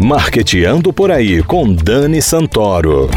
Marqueteando por aí com Dani Santoro.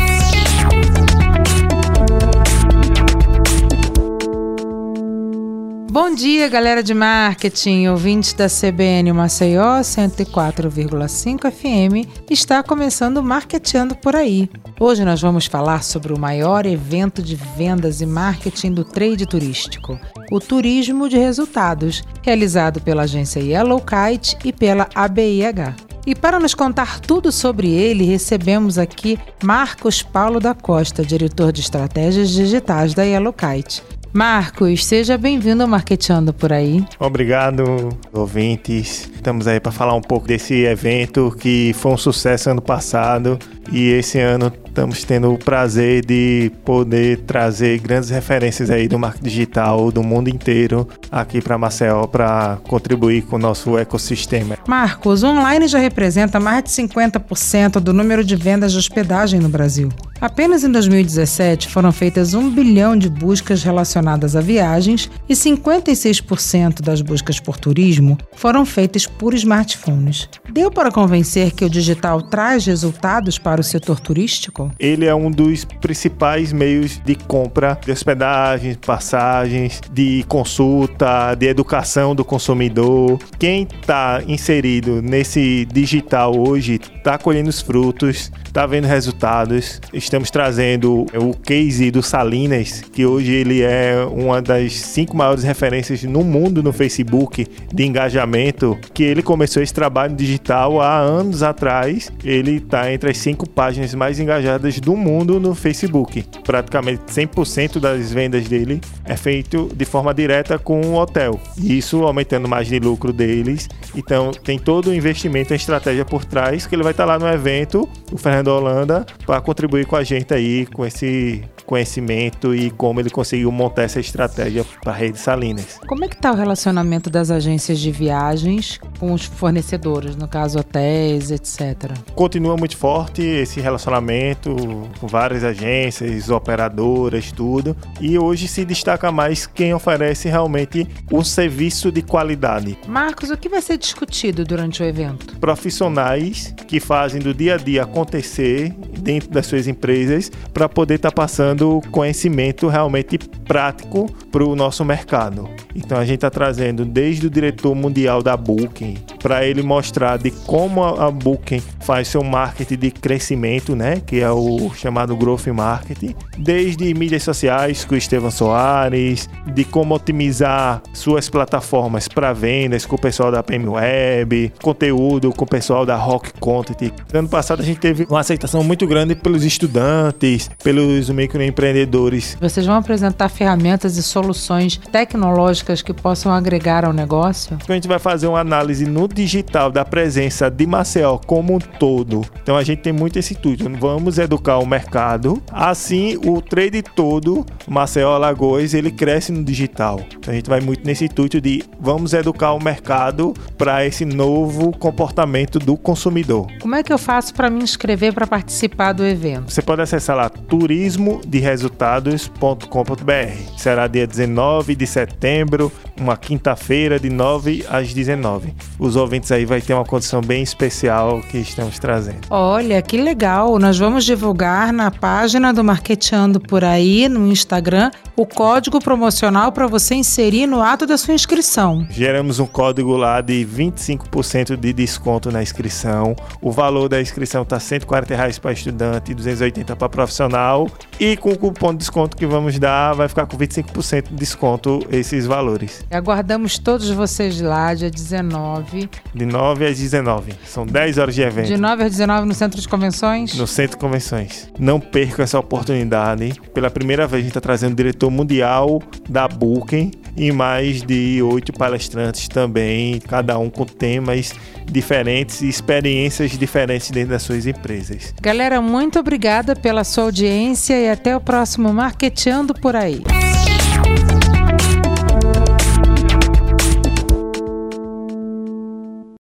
Bom dia, galera de marketing, ouvintes da CBN Maceió 104,5 FM. Está começando o Marketeando por aí. Hoje nós vamos falar sobre o maior evento de vendas e marketing do trade turístico, o Turismo de Resultados, realizado pela agência Yellow Kite e pela ABIH. E para nos contar tudo sobre ele, recebemos aqui Marcos Paulo da Costa, diretor de estratégias digitais da Yellow Kite. Marcos, seja bem-vindo ao Marketeando por aí. Obrigado, ouvintes. Estamos aí para falar um pouco desse evento que foi um sucesso ano passado e esse ano estamos tendo o prazer de poder trazer grandes referências aí do marketing digital do mundo inteiro aqui para Maceió para contribuir com o nosso ecossistema. Marcos, o online já representa mais de 50% do número de vendas de hospedagem no Brasil. Apenas em 2017 foram feitas um bilhão de buscas relacionadas a viagens e 56% das buscas por turismo foram feitas por smartphones. Deu para convencer que o digital traz resultados para o setor turístico? Ele é um dos principais meios de compra de hospedagens, passagens, de consulta, de educação do consumidor. Quem está inserido nesse digital hoje está colhendo os frutos, está vendo resultados. Estamos trazendo o case do Salinas, que hoje ele é uma das cinco maiores referências no mundo no Facebook de engajamento, que ele começou esse trabalho digital há anos atrás. Ele está entre as cinco páginas mais engajadas do mundo no Facebook. Praticamente 100% das vendas dele é feito de forma direta com o hotel. Isso aumentando mais de lucro deles. Então tem todo o investimento, a estratégia por trás que ele vai estar tá lá no evento, o Fernando Holanda, para contribuir com a gente aí com esse conhecimento e como ele conseguiu montar essa estratégia para a rede Salinas. Como é que está o relacionamento das agências de viagens com os fornecedores, no caso hotéis, etc? Continua muito forte esse relacionamento com várias agências, operadoras, tudo. E hoje se destaca mais quem oferece realmente o serviço de qualidade. Marcos, o que vai ser discutido durante o evento? Profissionais que fazem do dia a dia acontecer dentro das suas empresas para poder estar tá passando conhecimento realmente prático para o nosso mercado. Então a gente está trazendo desde o diretor mundial da Booking para ele mostrar de como a Booking faz seu marketing de crescimento, né, que é o chamado growth marketing, desde mídias sociais com o Estevam Soares, de como otimizar suas plataformas para vendas com o pessoal da PM Web, conteúdo com o pessoal da Rock Content. Ano passado a gente teve uma aceitação muito grande pelos estudantes, pelos microempreendedores. Vocês vão apresentar ferramentas e soluções tecnológicas que possam agregar ao negócio? A gente vai fazer uma análise no digital da presença de Maceió como um todo. Então a gente tem muito esse intuito. Vamos educar o mercado. Assim, o trade todo, Maceió Alagoas, ele cresce no digital. Então a gente vai muito nesse intuito de vamos educar o mercado para esse novo comportamento do consumidor. Como é que eu faço para me inscrever para participar do evento? Você pode acessar lá turismoderesultados.com.br. Será dia 19 de setembro, número uma quinta-feira, de 9 às 19. Os ouvintes aí vai ter uma condição bem especial que estamos trazendo. Olha, que legal! Nós vamos divulgar na página do Marqueteando por aí, no Instagram, o código promocional para você inserir no ato da sua inscrição. Geramos um código lá de 25% de desconto na inscrição. O valor da inscrição está 140 reais para estudante e 280 para profissional. E com o cupom de desconto que vamos dar, vai ficar com 25% de desconto esses valores. Aguardamos todos vocês lá, dia 19. De 9 às 19. São 10 horas de evento. De 9 às 19 no Centro de Convenções? No Centro de Convenções. Não perca essa oportunidade. Pela primeira vez, a gente está trazendo o diretor mundial da Booking e mais de oito palestrantes também, cada um com temas diferentes e experiências diferentes dentro das suas empresas. Galera, muito obrigada pela sua audiência e até o próximo Marqueteando por aí.